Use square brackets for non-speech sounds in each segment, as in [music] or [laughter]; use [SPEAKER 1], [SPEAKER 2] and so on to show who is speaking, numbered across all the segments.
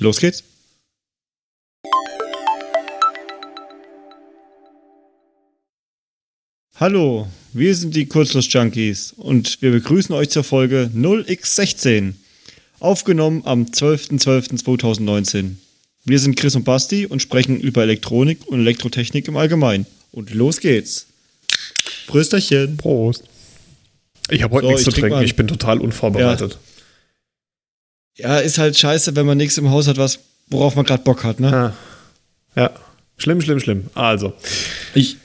[SPEAKER 1] Los geht's. Hallo, wir sind die Kurzschluss-Junkies und wir begrüßen euch zur Folge 0x16, aufgenommen am 12.12.2019. Wir sind Chris und Basti und sprechen über Elektronik und Elektrotechnik im Allgemeinen. Und los geht's. Prösterchen.
[SPEAKER 2] Prost. Ich habe heute so, nichts zu trinken, ich bin total unvorbereitet.
[SPEAKER 1] Ja. Ja. ist halt scheiße, wenn man nichts im Haus hat, was, worauf man gerade Bock hat, ne?
[SPEAKER 2] Ja. ja. Schlimm, schlimm, schlimm. Also.
[SPEAKER 1] Ich,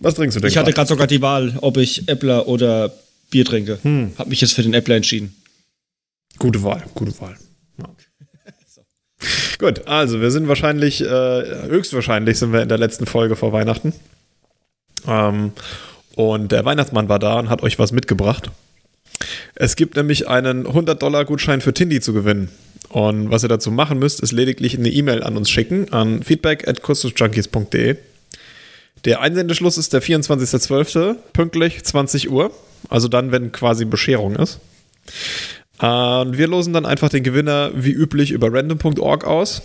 [SPEAKER 2] was trinkst du denn?
[SPEAKER 1] Ich hatte gerade sogar die Wahl, ob ich Äppler oder Bier trinke. Hm. Hab mich jetzt für den Äppler entschieden.
[SPEAKER 2] Gute Wahl, gute Wahl. Ja. so. [laughs] Gut, also wir sind wahrscheinlich, äh, höchstwahrscheinlich sind wir in der letzten Folge vor Weihnachten. Ähm, und der Weihnachtsmann war da und hat euch was mitgebracht. Es gibt nämlich einen 100-Dollar-Gutschein für Tindy zu gewinnen. Und was ihr dazu machen müsst, ist lediglich eine E-Mail an uns schicken an feedback at der Einsendeschluss ist der 24.12. pünktlich 20 Uhr. Also dann, wenn quasi Bescherung ist. Und wir losen dann einfach den Gewinner wie üblich über random.org aus.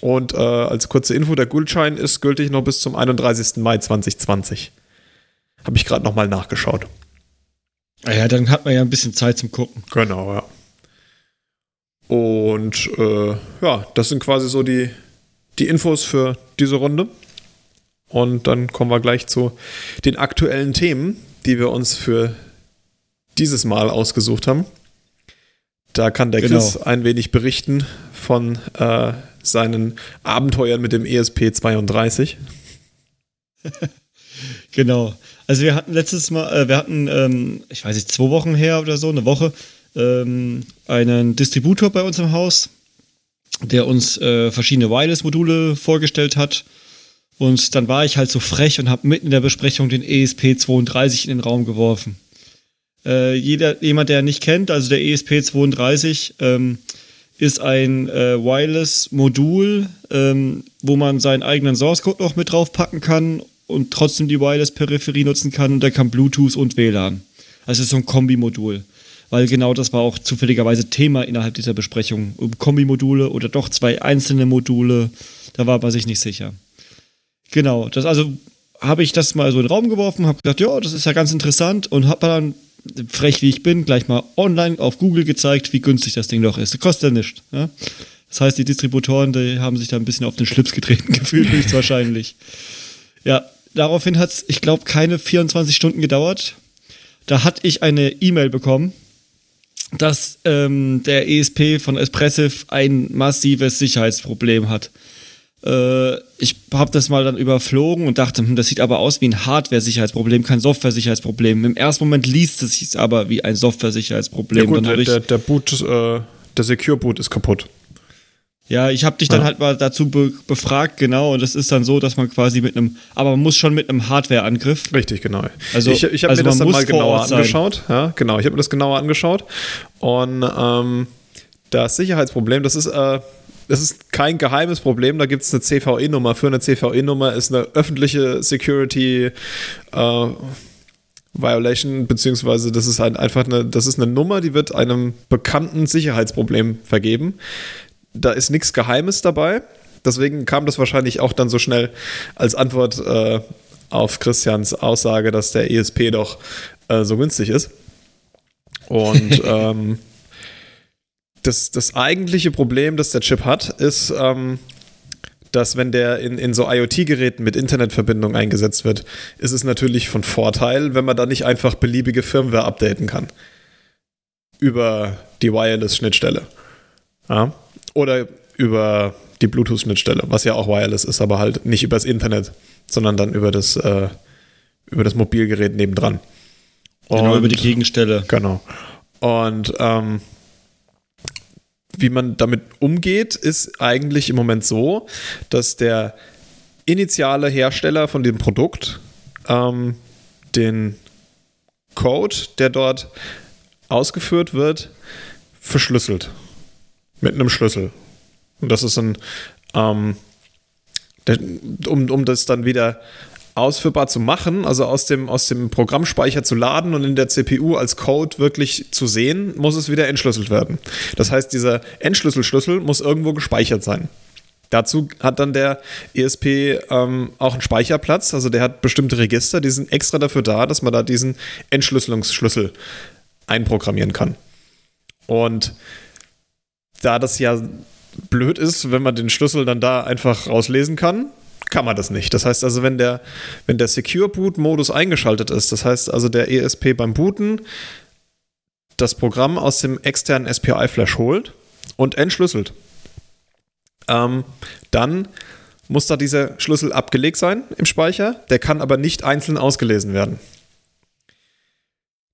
[SPEAKER 2] Und äh, als kurze Info, der Gutschein ist gültig noch bis zum 31. Mai 2020. Habe ich gerade nochmal nachgeschaut.
[SPEAKER 1] Ah ja, dann hat man ja ein bisschen Zeit zum Gucken.
[SPEAKER 2] Genau, ja. Und äh, ja, das sind quasi so die, die Infos für diese Runde. Und dann kommen wir gleich zu den aktuellen Themen, die wir uns für dieses Mal ausgesucht haben. Da kann der genau. Chris ein wenig berichten von äh, seinen Abenteuern mit dem ESP32. [laughs]
[SPEAKER 1] genau. Also wir hatten letztes Mal, äh, wir hatten, ähm, ich weiß nicht, zwei Wochen her oder so, eine Woche, ähm, einen Distributor bei uns im Haus, der uns äh, verschiedene Wireless-Module vorgestellt hat und dann war ich halt so frech und habe mitten in der Besprechung den ESP32 in den Raum geworfen. Äh, jeder, jemand, der nicht kennt, also der ESP32 ähm, ist ein äh, Wireless-Modul, ähm, wo man seinen eigenen Source-Code noch mit draufpacken kann und trotzdem die Wireless-Peripherie nutzen kann und der kann Bluetooth und WLAN. Also so ein Kombi-Modul. Weil genau das war auch zufälligerweise Thema innerhalb dieser Besprechung. Kombi-Module oder doch zwei einzelne Module, da war man sich nicht sicher. Genau, das also habe ich das mal so in den Raum geworfen, habe gedacht, ja, das ist ja ganz interessant und habe dann frech wie ich bin, gleich mal online auf Google gezeigt, wie günstig das Ding doch ist. Das kostet ja nichts. Ja? Das heißt, die Distributoren, die haben sich da ein bisschen auf den Schlips getreten [laughs] gefühlt, höchstwahrscheinlich. Ja, daraufhin hat es, ich glaube, keine 24 Stunden gedauert. Da hatte ich eine E-Mail bekommen, dass ähm, der ESP von Espressive ein massives Sicherheitsproblem hat. Äh, ich habe das mal dann überflogen und dachte, hm, das sieht aber aus wie ein Hardware-Sicherheitsproblem, kein Software-Sicherheitsproblem. Im ersten Moment liest es sich aber wie ein Software-Sicherheitsproblem.
[SPEAKER 2] Ja gut, der, der, der, Boot, äh, der Secure-Boot ist kaputt.
[SPEAKER 1] Ja, ich habe dich dann ja. halt mal dazu be befragt, genau, und es ist dann so, dass man quasi mit einem, aber man muss schon mit einem Hardware-Angriff.
[SPEAKER 2] Richtig, genau. Also, ich ich habe also mir das dann mal genauer angeschaut. Ja, genau, ich habe mir das genauer angeschaut. Und ähm, das Sicherheitsproblem, das ist, äh, das ist kein geheimes Problem. Da gibt es eine CVE-Nummer. Für eine CVE-Nummer ist eine öffentliche Security äh, Violation, beziehungsweise das ist halt einfach eine, das ist eine Nummer, die wird einem bekannten Sicherheitsproblem vergeben. Da ist nichts Geheimes dabei. Deswegen kam das wahrscheinlich auch dann so schnell als Antwort äh, auf Christians Aussage, dass der ESP doch äh, so günstig ist. Und [laughs] ähm, das, das eigentliche Problem, das der Chip hat, ist, ähm, dass wenn der in, in so IoT-Geräten mit Internetverbindung eingesetzt wird, ist es natürlich von Vorteil, wenn man da nicht einfach beliebige Firmware updaten kann. Über die Wireless-Schnittstelle. Ja? Oder über die Bluetooth-Schnittstelle, was ja auch Wireless ist, aber halt nicht übers Internet, sondern dann über das, äh, über das Mobilgerät nebendran.
[SPEAKER 1] Und, genau, über die Gegenstelle.
[SPEAKER 2] Genau. Und ähm, wie man damit umgeht, ist eigentlich im Moment so, dass der initiale Hersteller von dem Produkt ähm, den Code, der dort ausgeführt wird, verschlüsselt. Mit einem Schlüssel. Und das ist ein, ähm, um, um das dann wieder ausführbar zu machen, also aus dem, aus dem Programmspeicher zu laden und in der CPU als Code wirklich zu sehen, muss es wieder entschlüsselt werden. Das heißt, dieser Entschlüsselschlüssel muss irgendwo gespeichert sein. Dazu hat dann der ESP ähm, auch einen Speicherplatz, also der hat bestimmte Register, die sind extra dafür da, dass man da diesen Entschlüsselungsschlüssel einprogrammieren kann. Und da das ja blöd ist, wenn man den Schlüssel dann da einfach rauslesen kann, kann man das nicht. Das heißt also, wenn der, wenn der Secure Boot Modus eingeschaltet ist, das heißt also der ESP beim Booten das Programm aus dem externen SPI Flash holt und entschlüsselt, ähm, dann muss da dieser Schlüssel abgelegt sein im Speicher. Der kann aber nicht einzeln ausgelesen werden.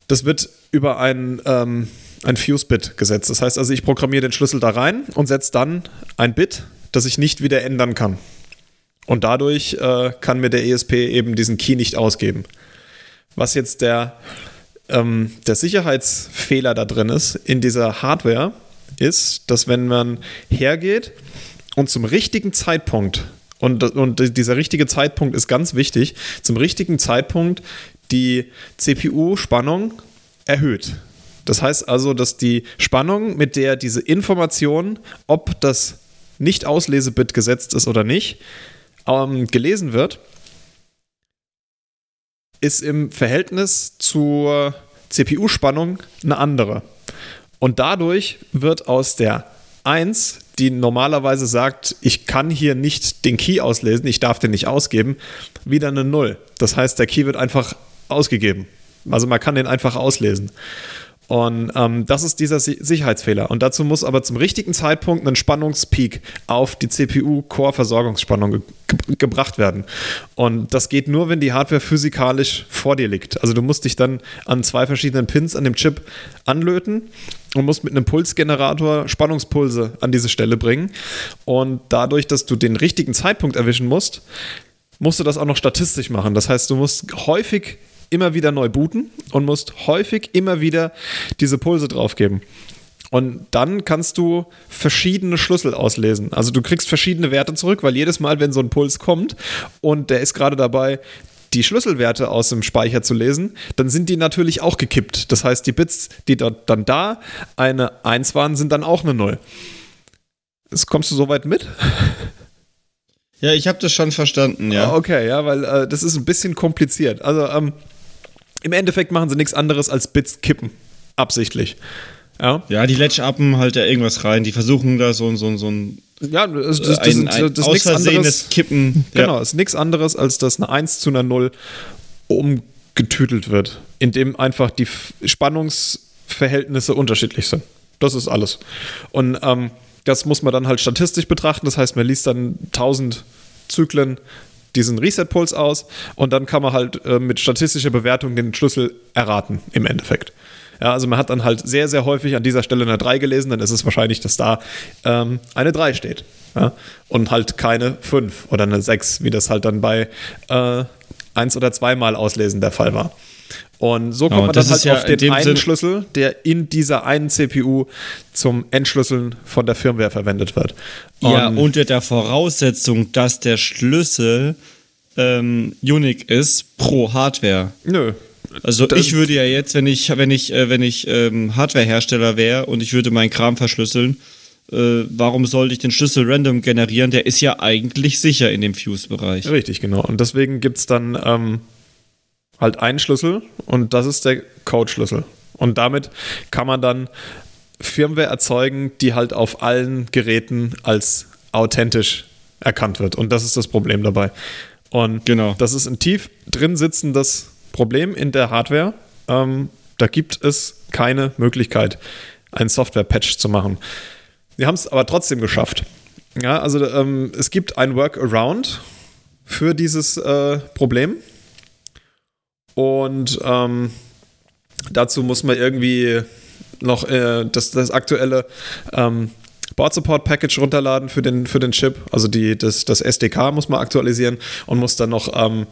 [SPEAKER 2] Das wird über ein, ähm, ein Fuse-Bit gesetzt. Das heißt also, ich programmiere den Schlüssel da rein und setze dann ein Bit, das ich nicht wieder ändern kann. Und dadurch äh, kann mir der ESP eben diesen Key nicht ausgeben. Was jetzt der, ähm, der Sicherheitsfehler da drin ist in dieser Hardware, ist, dass wenn man hergeht und zum richtigen Zeitpunkt, und, und dieser richtige Zeitpunkt ist ganz wichtig, zum richtigen Zeitpunkt die CPU-Spannung erhöht. Das heißt also, dass die Spannung, mit der diese Information, ob das Nicht-Auslesebit gesetzt ist oder nicht, ähm, gelesen wird, ist im Verhältnis zur CPU-Spannung eine andere. Und dadurch wird aus der 1, die normalerweise sagt, ich kann hier nicht den Key auslesen, ich darf den nicht ausgeben, wieder eine 0. Das heißt, der Key wird einfach ausgegeben. Also man kann den einfach auslesen. Und ähm, das ist dieser Sicherheitsfehler. Und dazu muss aber zum richtigen Zeitpunkt ein Spannungspeak auf die CPU-Core-Versorgungsspannung ge gebracht werden. Und das geht nur, wenn die Hardware physikalisch vor dir liegt. Also du musst dich dann an zwei verschiedenen Pins an dem Chip anlöten und musst mit einem Pulsgenerator Spannungspulse an diese Stelle bringen. Und dadurch, dass du den richtigen Zeitpunkt erwischen musst, musst du das auch noch statistisch machen. Das heißt, du musst häufig immer wieder neu booten und musst häufig immer wieder diese Pulse draufgeben. Und dann kannst du verschiedene Schlüssel auslesen. Also du kriegst verschiedene Werte zurück, weil jedes Mal, wenn so ein Puls kommt und der ist gerade dabei, die Schlüsselwerte aus dem Speicher zu lesen, dann sind die natürlich auch gekippt. Das heißt, die Bits, die dort dann da eine 1 waren, sind dann auch eine 0. Jetzt kommst du soweit mit?
[SPEAKER 1] Ja, ich habe das schon verstanden, ja.
[SPEAKER 2] Okay, ja, weil äh, das ist ein bisschen kompliziert. Also ähm, im Endeffekt machen sie nichts anderes als Bits kippen. Absichtlich.
[SPEAKER 1] Ja, ja die Latch-Uppen halt da irgendwas rein. Die versuchen da so, so, so ein.
[SPEAKER 2] Ja, das, das, ein, ein das ist nichts anderes. Kippen. Genau, ja. ist nichts anderes, als dass eine 1 zu einer 0 umgetütelt wird, indem einfach die Spannungsverhältnisse unterschiedlich sind. Das ist alles. Und ähm, das muss man dann halt statistisch betrachten. Das heißt, man liest dann 1000 Zyklen diesen Reset-Puls aus und dann kann man halt äh, mit statistischer Bewertung den Schlüssel erraten im Endeffekt. Ja, also man hat dann halt sehr, sehr häufig an dieser Stelle eine 3 gelesen, dann ist es wahrscheinlich, dass da ähm, eine 3 steht. Ja? Und halt keine 5 oder eine 6, wie das halt dann bei äh, 1 oder 2 Mal auslesen der Fall war. Und so kommt oh, man dann halt ja auf den einen Sinn Schlüssel, der in dieser einen CPU zum Entschlüsseln von der Firmware verwendet wird.
[SPEAKER 1] Und ja, unter der Voraussetzung, dass der Schlüssel ähm, unique ist pro Hardware.
[SPEAKER 2] Nö.
[SPEAKER 1] Also ich würde ja jetzt, wenn ich, wenn ich, äh, wenn ich ähm, Hardwarehersteller wäre und ich würde meinen Kram verschlüsseln, äh, warum sollte ich den Schlüssel random generieren? Der ist ja eigentlich sicher in dem Fuse-Bereich.
[SPEAKER 2] Richtig, genau. Und deswegen gibt es dann ähm, halt einen Schlüssel und das ist der Code-Schlüssel. Und damit kann man dann Firmware erzeugen, die halt auf allen Geräten als authentisch erkannt wird. Und das ist das Problem dabei. Und genau. das ist ein tief drin sitzendes Problem in der Hardware. Ähm, da gibt es keine Möglichkeit, einen Software-Patch zu machen. Sie haben es aber trotzdem geschafft. Ja, also ähm, es gibt ein Workaround für dieses äh, Problem. Und ähm, dazu muss man irgendwie noch äh, das, das aktuelle ähm, Board Support Package runterladen für den, für den Chip. Also die, das, das SDK muss man aktualisieren und muss dann noch ähm,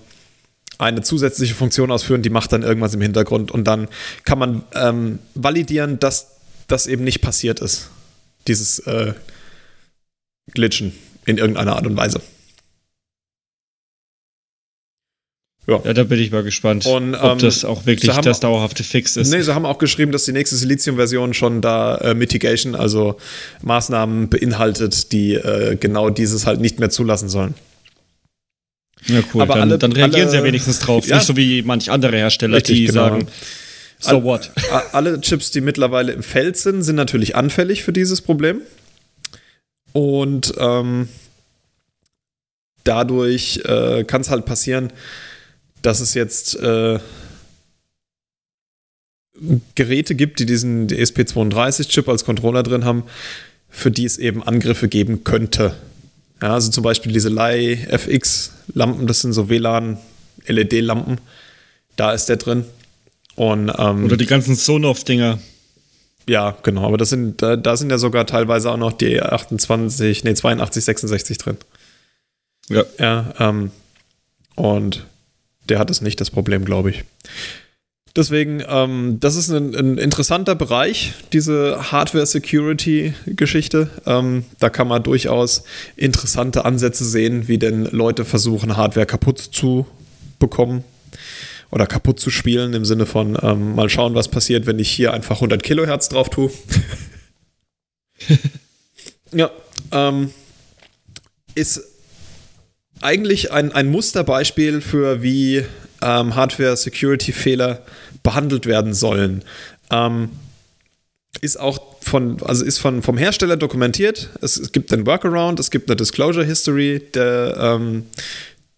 [SPEAKER 2] eine zusätzliche Funktion ausführen, die macht dann irgendwas im Hintergrund und dann kann man ähm, validieren, dass das eben nicht passiert ist. Dieses äh, Glitchen in irgendeiner Art und Weise.
[SPEAKER 1] Ja. ja, da bin ich mal gespannt,
[SPEAKER 2] Und,
[SPEAKER 1] ob ähm, das auch wirklich das dauerhafte Fix ist.
[SPEAKER 2] Nee, sie haben auch geschrieben, dass die nächste Silizium-Version schon da äh, Mitigation, also Maßnahmen beinhaltet, die äh, genau dieses halt nicht mehr zulassen sollen.
[SPEAKER 1] Ja, cool. Aber dann, alle, dann reagieren alle, sie ja wenigstens drauf. Ja. Nicht so wie manch andere Hersteller, Richtig, die genau. sagen, so what?
[SPEAKER 2] Alle Chips, die mittlerweile im Feld sind, sind natürlich anfällig für dieses Problem. Und ähm, dadurch äh, kann es halt passieren, dass es jetzt äh, Geräte gibt, die diesen ESP32-Chip als Controller drin haben, für die es eben Angriffe geben könnte. Ja, also zum Beispiel diese Lei FX-Lampen, das sind so WLAN-LED-Lampen. Da ist der drin. Und, ähm,
[SPEAKER 1] Oder die ganzen Sonoff-Dinger.
[SPEAKER 2] Ja, genau, aber das sind, da, da, sind ja sogar teilweise auch noch die 28, nee, 82, 66 drin.
[SPEAKER 1] Ja.
[SPEAKER 2] Ja, ähm, und der hat es nicht, das Problem, glaube ich. Deswegen, ähm, das ist ein, ein, interessanter Bereich, diese Hardware-Security-Geschichte. Ähm, da kann man durchaus interessante Ansätze sehen, wie denn Leute versuchen, Hardware kaputt zu bekommen oder kaputt zu spielen, im Sinne von ähm, mal schauen, was passiert, wenn ich hier einfach 100 Kilohertz drauf tue. [laughs] ja, ähm, ist eigentlich ein, ein Musterbeispiel für wie ähm, Hardware-Security-Fehler behandelt werden sollen. Ähm, ist auch von, also ist von, vom Hersteller dokumentiert. Es, es, gibt einen Workaround, es gibt eine Disclosure History. Der, ähm,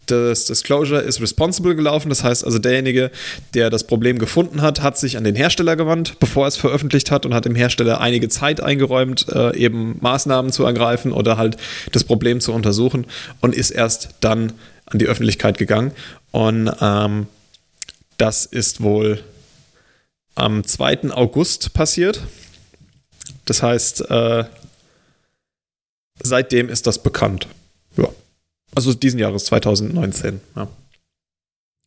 [SPEAKER 2] das Disclosure ist responsible gelaufen. Das heißt also, derjenige, der das Problem gefunden hat, hat sich an den Hersteller gewandt, bevor er es veröffentlicht hat und hat dem Hersteller einige Zeit eingeräumt, äh, eben Maßnahmen zu ergreifen oder halt das Problem zu untersuchen und ist erst dann an die Öffentlichkeit gegangen. Und ähm, das ist wohl am 2. August passiert. Das heißt, äh, seitdem ist das bekannt. Also diesen Jahres 2019. Ja.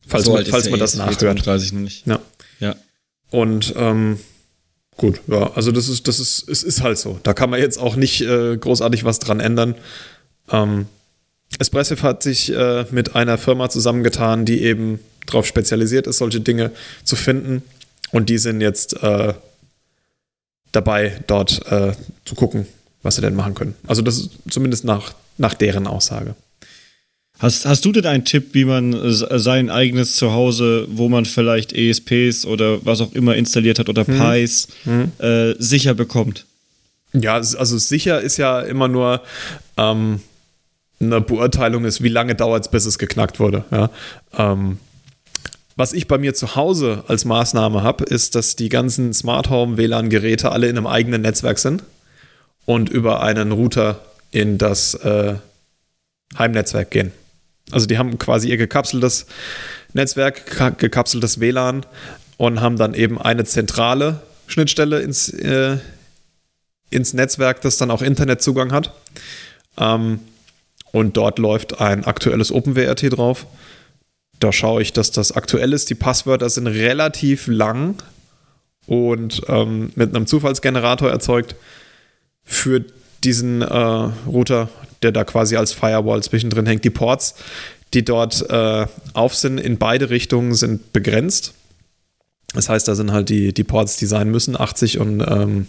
[SPEAKER 2] Falls, so man, falls man das eh nachhört.
[SPEAKER 1] 30 noch nicht.
[SPEAKER 2] Ja.
[SPEAKER 1] ja.
[SPEAKER 2] Und ähm, gut, ja, also das ist, das ist, es ist halt so. Da kann man jetzt auch nicht äh, großartig was dran ändern. Ähm, Espressif hat sich äh, mit einer Firma zusammengetan, die eben darauf spezialisiert ist, solche Dinge zu finden. Und die sind jetzt äh, dabei, dort äh, zu gucken, was sie denn machen können. Also das ist zumindest nach, nach deren Aussage.
[SPEAKER 1] Hast, hast du denn einen Tipp, wie man sein eigenes Zuhause, wo man vielleicht ESPs oder was auch immer installiert hat oder Pies, hm. Äh, sicher bekommt?
[SPEAKER 2] Ja, also sicher ist ja immer nur ähm, eine Beurteilung ist, wie lange dauert es, bis es geknackt wurde. Ja? Ähm, was ich bei mir zu Hause als Maßnahme habe, ist, dass die ganzen Smart Home WLAN-Geräte alle in einem eigenen Netzwerk sind und über einen Router in das äh, Heimnetzwerk gehen. Also die haben quasi ihr gekapseltes Netzwerk, gekapseltes WLAN und haben dann eben eine zentrale Schnittstelle ins, äh, ins Netzwerk, das dann auch Internetzugang hat. Ähm, und dort läuft ein aktuelles OpenWRT drauf. Da schaue ich, dass das aktuell ist. Die Passwörter sind relativ lang und ähm, mit einem Zufallsgenerator erzeugt für diesen äh, Router der da quasi als Firewall zwischendrin hängt. Die Ports, die dort äh, auf sind, in beide Richtungen sind begrenzt. Das heißt, da sind halt die, die Ports, die sein müssen, 80 und ähm,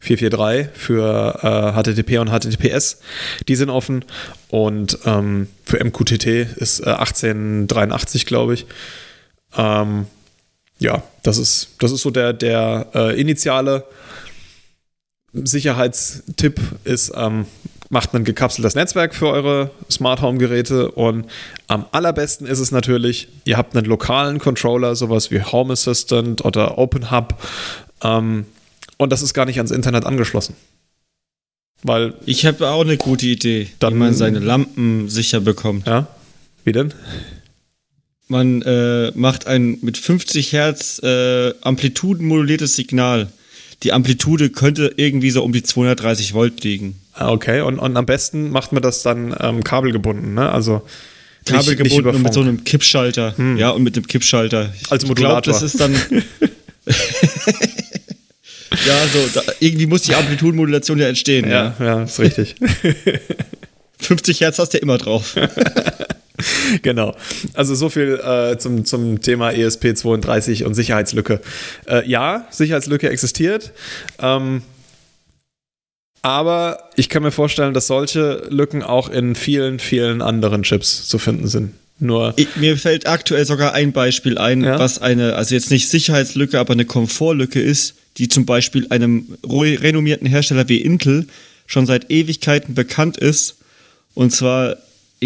[SPEAKER 2] 443 für äh, HTTP und HTTPS. Die sind offen. Und ähm, für MQTT ist äh, 1883, glaube ich. Ähm, ja, das ist, das ist so der, der äh, initiale Sicherheitstipp ist, ähm, macht ein gekapseltes Netzwerk für eure Smart Home Geräte und am allerbesten ist es natürlich, ihr habt einen lokalen Controller, sowas wie Home Assistant oder Open Hub ähm, und das ist gar nicht ans Internet angeschlossen. Weil
[SPEAKER 1] ich habe auch eine gute Idee, dann, wie man seine Lampen sicher bekommt.
[SPEAKER 2] Ja, wie denn?
[SPEAKER 1] Man äh, macht ein mit 50 Hertz äh, amplitudenmoduliertes Signal. Die Amplitude könnte irgendwie so um die 230 Volt liegen.
[SPEAKER 2] Ah, okay, und, und am besten macht man das dann ähm, kabelgebunden, ne? Also
[SPEAKER 1] kabelgebunden nicht und mit so einem Kippschalter. Hm. Ja, und mit dem Kippschalter.
[SPEAKER 2] Als Modulator. Ich glaube,
[SPEAKER 1] das ist dann. [laughs] ja, so, da, irgendwie muss die Amplitudenmodulation ja entstehen.
[SPEAKER 2] Ja, ja, ja ist richtig. [laughs]
[SPEAKER 1] 50 Hertz hast du ja immer drauf. [laughs] [laughs]
[SPEAKER 2] genau. Also so viel äh, zum, zum Thema ESP32 und Sicherheitslücke. Äh, ja, Sicherheitslücke existiert. Ähm, aber ich kann mir vorstellen, dass solche Lücken auch in vielen, vielen anderen Chips zu finden sind. Nur
[SPEAKER 1] ich, mir fällt aktuell sogar ein Beispiel ein, ja? was eine, also jetzt nicht Sicherheitslücke, aber eine Komfortlücke ist, die zum Beispiel einem renommierten Hersteller wie Intel schon seit Ewigkeiten bekannt ist. Und zwar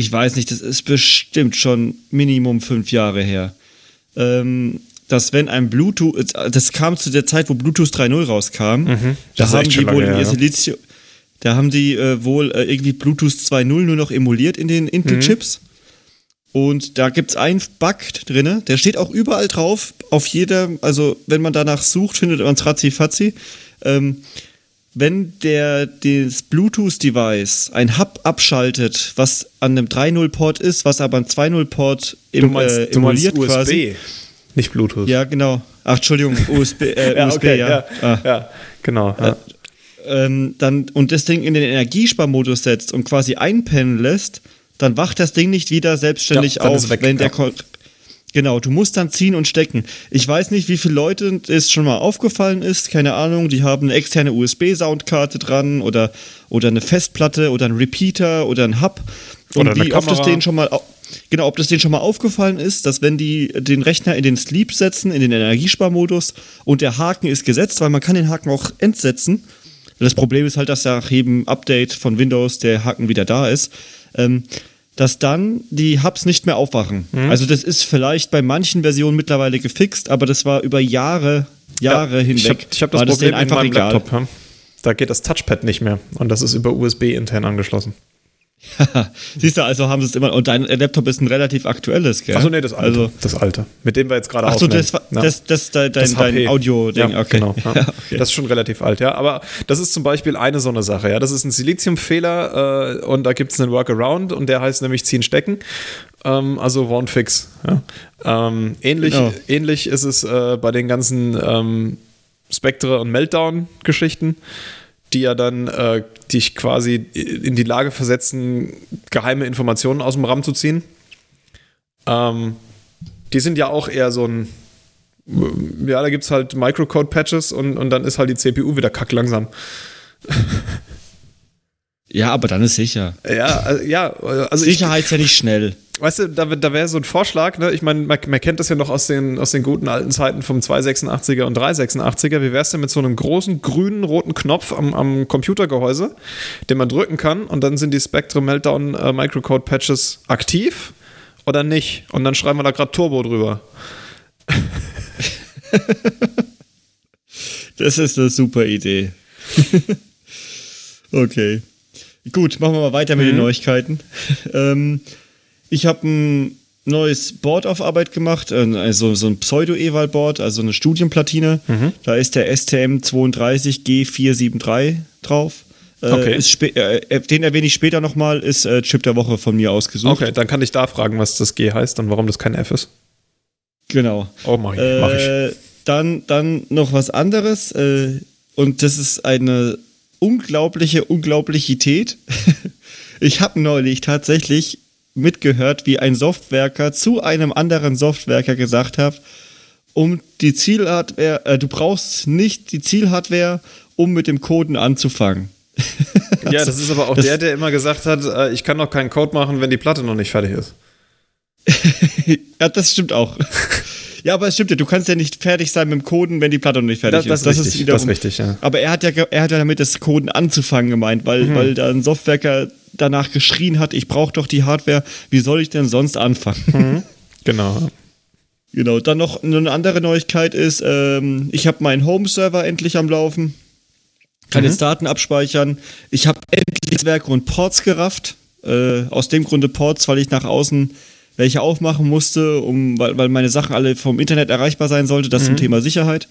[SPEAKER 1] ich weiß nicht, das ist bestimmt schon Minimum fünf Jahre her. Ähm, dass wenn ein Bluetooth, das kam zu der Zeit, wo Bluetooth 3.0 rauskam, mhm, da haben die wohl in ihr Silizium, da haben die äh, wohl äh, irgendwie Bluetooth 2.0 nur noch emuliert in den Intel-Chips. Mhm. Und da gibt es einen Bug drin, der steht auch überall drauf, auf jeder, also wenn man danach sucht, findet man es ratzi-fatzi. Ähm, wenn der das Bluetooth-Device ein Hub abschaltet, was an einem 3.0-Port ist, was aber ein 2.0-Port
[SPEAKER 2] im, äh, emuliert USB, quasi. nicht Bluetooth.
[SPEAKER 1] Ja, genau. Ach, Entschuldigung, USB, äh, [laughs] ja, USB, okay, ja.
[SPEAKER 2] Ja, ah. ja genau. Ja.
[SPEAKER 1] Äh, ähm, dann, und das Ding in den Energiesparmodus setzt und quasi einpennen lässt, dann wacht das Ding nicht wieder selbstständig auf, weg, wenn der Genau, du musst dann ziehen und stecken. Ich weiß nicht, wie viele Leute es schon mal aufgefallen ist, keine Ahnung, die haben eine externe USB-Soundkarte dran oder, oder eine Festplatte oder ein Repeater oder ein Hub. Und oder wie oft es denen schon mal genau, ob das denen schon mal aufgefallen ist, dass wenn die den Rechner in den Sleep setzen, in den Energiesparmodus und der Haken ist gesetzt, weil man kann den Haken auch entsetzen. Das Problem ist halt, dass nach jedem Update von Windows der Haken wieder da ist. Ähm, dass dann die Hubs nicht mehr aufwachen. Mhm. Also das ist vielleicht bei manchen Versionen mittlerweile gefixt, aber das war über Jahre, Jahre ja, hinweg.
[SPEAKER 2] Ich habe hab das Problem das einfach in meinem egal. Laptop. Da geht das Touchpad nicht mehr und das ist über USB intern angeschlossen. [laughs]
[SPEAKER 1] Siehst du, also haben sie es immer. Und dein Laptop ist ein relativ aktuelles, gell?
[SPEAKER 2] Achso, nee, das alte. Also, das alte. Mit dem wir jetzt gerade
[SPEAKER 1] Achso, das, ja. das, das, dein, das dein Audio-Ding,
[SPEAKER 2] ja, okay. Genau. [laughs] Ja. okay. Das ist schon relativ alt, ja. Aber das ist zum Beispiel eine so eine Sache, ja. Das ist ein Silizium-Fehler äh, und da gibt es einen Workaround und der heißt nämlich ziehen, stecken. Ähm, also One Fix. Ja. Ähm, ähnlich, genau. ähnlich ist es äh, bei den ganzen ähm, Spectre- und Meltdown-Geschichten die ja dann äh, dich quasi in die Lage versetzen, geheime Informationen aus dem RAM zu ziehen. Ähm, die sind ja auch eher so ein, ja, da gibt es halt Microcode-Patches und, und dann ist halt die CPU wieder kacklangsam.
[SPEAKER 1] Ja, aber dann ist sicher.
[SPEAKER 2] Ja, äh, ja.
[SPEAKER 1] Also Sicherheit ist ja nicht schnell.
[SPEAKER 2] Weißt du, da, da wäre so ein Vorschlag, ne? Ich meine, man, man, kennt das ja noch aus den, aus den guten alten Zeiten vom 286er und 386er. Wie wäre es denn mit so einem großen grünen roten Knopf am, am Computergehäuse, den man drücken kann und dann sind die Spectrum Meltdown äh, Microcode Patches aktiv oder nicht? Und dann schreiben wir da gerade Turbo drüber. [laughs]
[SPEAKER 1] das ist eine super Idee. [laughs] okay. Gut, machen wir mal weiter mit mhm. den Neuigkeiten. [laughs] ähm, ich habe ein neues Board auf Arbeit gemacht, äh, also so ein Pseudo-Eval-Board, also eine Studienplatine. Mhm. Da ist der STM32G473 drauf. Äh, okay. Äh, äh, den erwähne ich später nochmal, ist äh, Chip der Woche von mir ausgesucht.
[SPEAKER 2] Okay, dann kann ich da fragen, was das G heißt und warum das kein F ist.
[SPEAKER 1] Genau.
[SPEAKER 2] Oh, mach ich. Mach ich.
[SPEAKER 1] Äh, dann, dann noch was anderes und das ist eine unglaubliche Unglaublichität. [laughs] ich habe neulich tatsächlich mitgehört, wie ein Softwerker zu einem anderen Softwerker gesagt hat, um die Zielhardware, äh, du brauchst nicht die Zielhardware, um mit dem Coden anzufangen. [laughs]
[SPEAKER 2] ja, das ist aber auch das, der, der immer gesagt hat, äh, ich kann noch keinen Code machen, wenn die Platte noch nicht fertig ist. [laughs]
[SPEAKER 1] ja, das stimmt auch. [laughs] Ja, aber es stimmt ja, du kannst ja nicht fertig sein mit dem Coden, wenn die Platte noch nicht fertig
[SPEAKER 2] das,
[SPEAKER 1] ist.
[SPEAKER 2] Das, ist, richtig, wiederum, das ist richtig, ja.
[SPEAKER 1] Aber er hat ja, er hat ja damit das Coden anzufangen gemeint, weil, mhm. weil da ein Softwerker danach geschrien hat, ich brauche doch die Hardware, wie soll ich denn sonst anfangen? Mhm.
[SPEAKER 2] Genau.
[SPEAKER 1] Genau, dann noch eine andere Neuigkeit ist, ähm, ich habe meinen Home-Server endlich am Laufen. Kann mhm. jetzt Daten abspeichern. Ich habe endlich Netzwerke und Ports gerafft. Äh, aus dem Grunde Ports, weil ich nach außen welche aufmachen musste, um, weil, weil meine Sachen alle vom Internet erreichbar sein sollten. Das mhm. zum Thema Sicherheit.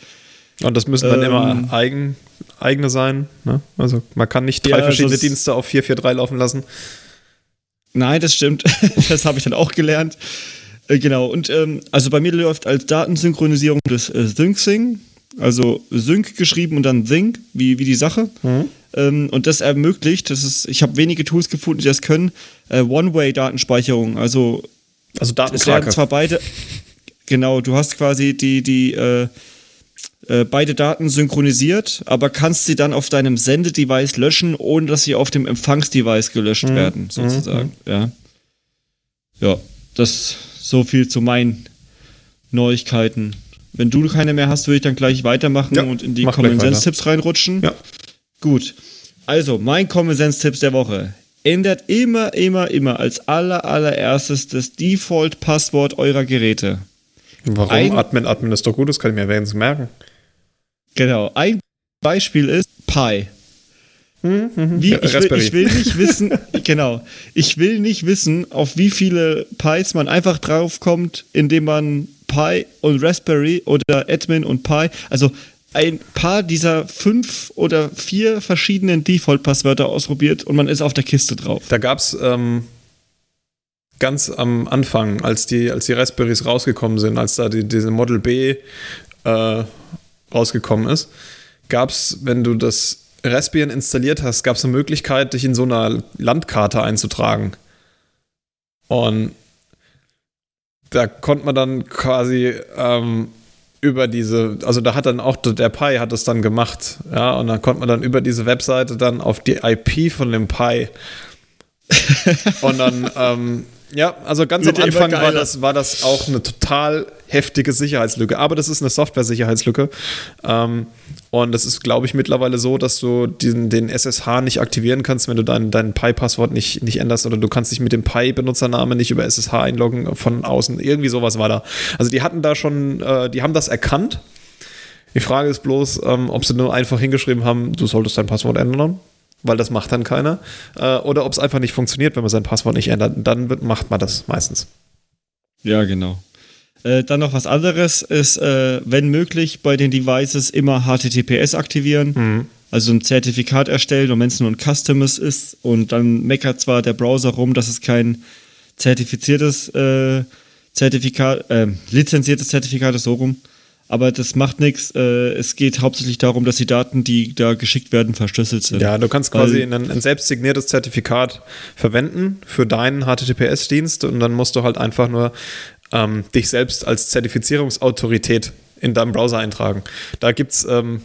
[SPEAKER 2] Und das müssen dann ähm, immer eigen, eigene sein. Ne? Also man kann nicht drei ja, verschiedene also Dienste auf 443 laufen lassen.
[SPEAKER 1] Nein, das stimmt. [laughs] das habe ich dann auch gelernt. Äh, genau. Und ähm, also bei mir läuft als Datensynchronisierung das äh, SyncSync. Also Sync geschrieben und dann Sync, wie, wie die Sache. Mhm. Ähm, und das ermöglicht, das ist, ich habe wenige Tools gefunden, die das können, äh, One-Way-Datenspeicherung. Also Also Datenkrake. Es zwar beide, genau, du hast quasi die, die, äh, äh, beide Daten synchronisiert, aber kannst sie dann auf deinem Sendedevice löschen, ohne dass sie auf dem Empfangsdevice gelöscht mhm. werden, mhm. sozusagen. Mhm. Ja. Ja, das so viel zu meinen Neuigkeiten. Wenn du keine mehr hast, würde ich dann gleich weitermachen ja, und in die Common Sense Tipps reinrutschen.
[SPEAKER 2] Ja.
[SPEAKER 1] Gut. Also, mein Common Sense Tipps der Woche. Ändert immer, immer, immer als aller, allererstes das Default-Passwort eurer Geräte.
[SPEAKER 2] Warum? Ein, Admin, Admin ist doch gut, das kann ich mir wenigstens merken.
[SPEAKER 1] Genau. Ein Beispiel ist Pi. Hm, hm, hm. Wie, ich, will, ich, will, nicht wissen, [laughs] genau, ich will nicht wissen, auf wie viele Pies man einfach draufkommt, indem man Pi und Raspberry oder Admin und Pi, also ein paar dieser fünf oder vier verschiedenen Default-Passwörter ausprobiert und man ist auf der Kiste drauf.
[SPEAKER 2] Da gab es ähm, ganz am Anfang, als die, als die Raspberries rausgekommen sind, als da die, diese Model B äh, rausgekommen ist, gab es, wenn du das Raspbian installiert hast, gab es eine Möglichkeit, dich in so einer Landkarte einzutragen. Und da konnte man dann quasi ähm, über diese, also da hat dann auch der Pi hat es dann gemacht, ja, und dann konnte man dann über diese Webseite dann auf die IP von dem Pi [laughs] und dann ähm, ja, also ganz am Anfang war das, war das auch eine total heftige Sicherheitslücke. Aber das ist eine Software-Sicherheitslücke. Ähm, und das ist, glaube ich, mittlerweile so, dass du den, den SSH nicht aktivieren kannst, wenn du dein, dein Pi-Passwort nicht, nicht änderst oder du kannst dich mit dem Pi-Benutzernamen nicht über SSH einloggen von außen. Irgendwie sowas war da. Also die hatten da schon, äh, die haben das erkannt. Die Frage ist bloß, ähm, ob sie nur einfach hingeschrieben haben, du solltest dein Passwort ändern weil das macht dann keiner. Äh, oder ob es einfach nicht funktioniert, wenn man sein Passwort nicht ändert. Dann wird, macht man das meistens.
[SPEAKER 1] Ja, genau. Äh, dann noch was anderes ist, äh, wenn möglich, bei den Devices immer HTTPS aktivieren. Mhm. Also ein Zertifikat erstellen und wenn es nur ein Customs ist und dann meckert zwar der Browser rum, dass es kein zertifiziertes äh, Zertifikat, äh, lizenziertes Zertifikat ist so rum. Aber das macht nichts. Äh, es geht hauptsächlich darum, dass die Daten, die da geschickt werden, verschlüsselt sind.
[SPEAKER 2] Ja, du kannst quasi ein, ein selbst signiertes Zertifikat verwenden für deinen HTTPS-Dienst und dann musst du halt einfach nur ähm, dich selbst als Zertifizierungsautorität in deinem Browser eintragen. Da gibt es ähm,